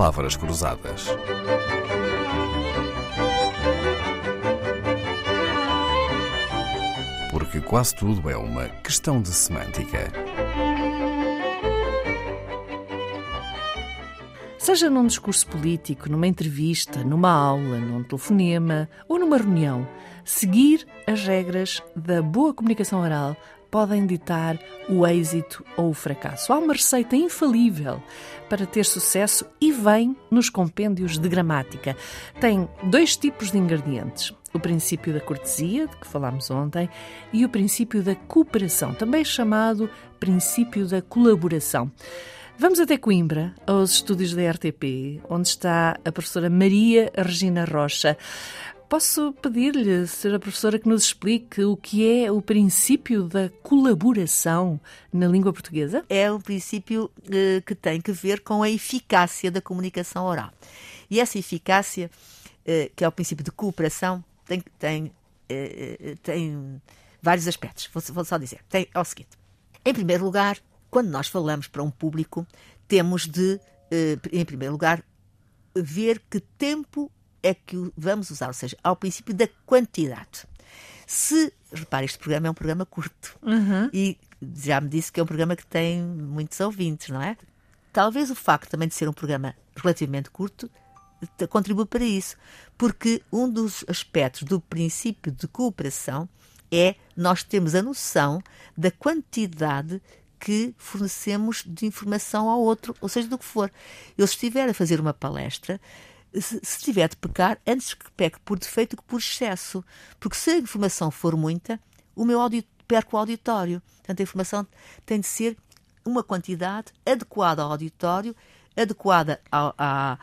Palavras Cruzadas. Porque quase tudo é uma questão de semântica. Seja num discurso político, numa entrevista, numa aula, num telefonema ou numa reunião, seguir as regras da boa comunicação oral podem ditar o êxito ou o fracasso. Há uma receita infalível para ter sucesso e vem nos compêndios de gramática. Tem dois tipos de ingredientes: o princípio da cortesia, de que falámos ontem, e o princípio da cooperação, também chamado princípio da colaboração. Vamos até Coimbra, aos estúdios da RTP, onde está a professora Maria Regina Rocha. Posso pedir-lhe, Sra. Professora, que nos explique o que é o princípio da colaboração na língua portuguesa? É um princípio eh, que tem que ver com a eficácia da comunicação oral. E essa eficácia, eh, que é o princípio de cooperação, tem, tem, eh, tem vários aspectos. Vou, vou só dizer. Tem, é o seguinte: em primeiro lugar, quando nós falamos para um público, temos de, em primeiro lugar, ver que tempo é que vamos usar, ou seja, ao princípio da quantidade. Se, repare, este programa é um programa curto Uhum. e já me disse que é um programa que tem muitos ouvintes, não é? Talvez o facto também de ser um programa relativamente curto te- contribua para isso, porque um dos aspectos do princípio de cooperação é nós termos a noção da quantidade que fornecemos de informação ao outro, ou seja, do que for. Eu, se estiver a fazer uma palestra, se, tiver de pecar, antes que peque por defeito que por excesso. Porque se a informação for muita, o meu perco o auditório. Portanto, a informação tem de ser uma quantidade adequada ao auditório, adequada à, à-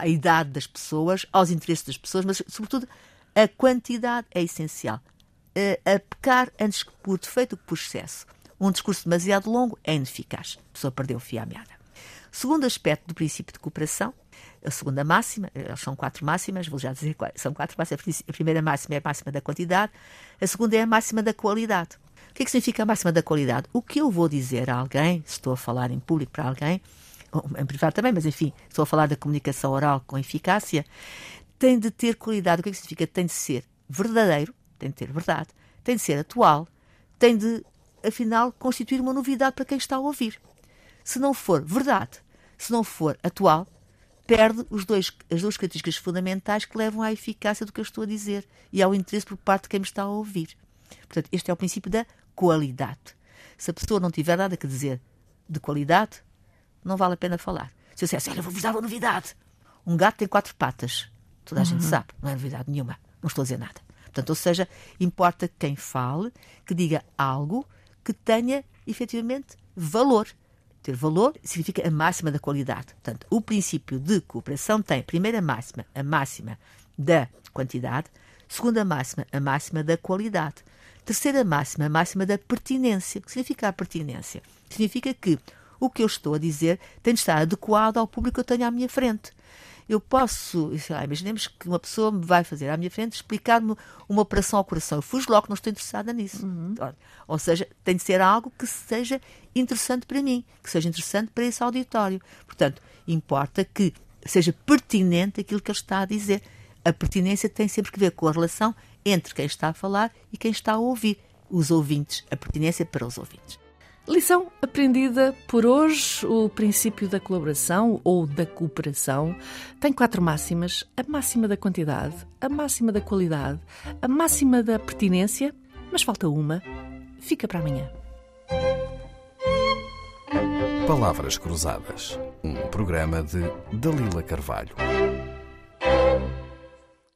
à idade das pessoas, aos interesses das pessoas, mas, sobretudo, a quantidade é essencial. A, a pecar antes que por defeito que por excesso. Um discurso demasiado longo é ineficaz. A pessoa perdeu o fio à meada. Segundo aspecto do princípio de cooperação, a segunda máxima, são quatro máximas, vou já dizer quais, são quatro máximas. A primeira máxima é a máxima da quantidade, a segunda é a máxima da qualidade. O que é que significa a máxima da qualidade? O que eu vou dizer a alguém, se estou a falar em público para alguém, em privado também, mas enfim, estou a falar da comunicação oral com eficácia, tem de ter qualidade. O que é que significa? Tem de ser verdadeiro, tem de ter verdade, tem de ser atual, tem de, afinal, constituir uma novidade para quem está a ouvir. Se não for verdade, se não for atual, perde os dois, as duas características fundamentais que levam à eficácia do que eu estou a dizer e ao interesse por parte de quem me está a ouvir. Portanto, este é o princípio da qualidade. Se a pessoa não tiver nada a dizer de qualidade, não vale a pena falar. Se eu dissesse, olha, vou-vos dar uma novidade. Um gato tem quatro patas. Toda a gente sabe, não é novidade nenhuma. Não estou a dizer nada. Portanto, ou seja, importa quem fale, que diga algo que tenha efetivamente valor. Ter valor significa a máxima da qualidade. Portanto, o princípio de cooperação tem, primeira máxima, a máxima da quantidade, segunda máxima, a máxima da qualidade, terceira máxima, a máxima da pertinência. O que significa a pertinência? Significa que o que eu estou a dizer tem de estar adequado ao público que eu tenho à minha frente. Eu posso, sei lá, imaginemos que uma pessoa me vai fazer à minha frente explicar-me uma operação ao coração. Eu fujo logo, não estou interessada nisso. Ora, Ou seja, tem de ser algo que seja interessante para mim, que seja interessante para esse auditório. Portanto, importa que seja pertinente aquilo que ele está a dizer. A pertinência tem sempre que ver com a relação entre quem está a falar e quem está a ouvir. Os ouvintes, a pertinência para os ouvintes. Lição aprendida por hoje: o princípio da colaboração ou da cooperação tem quatro máximas: a máxima da quantidade, a máxima da qualidade, a máxima da pertinência, mas falta uma. Fica para amanhã. Palavras Cruzadas. Um programa de Dalila Carvalho.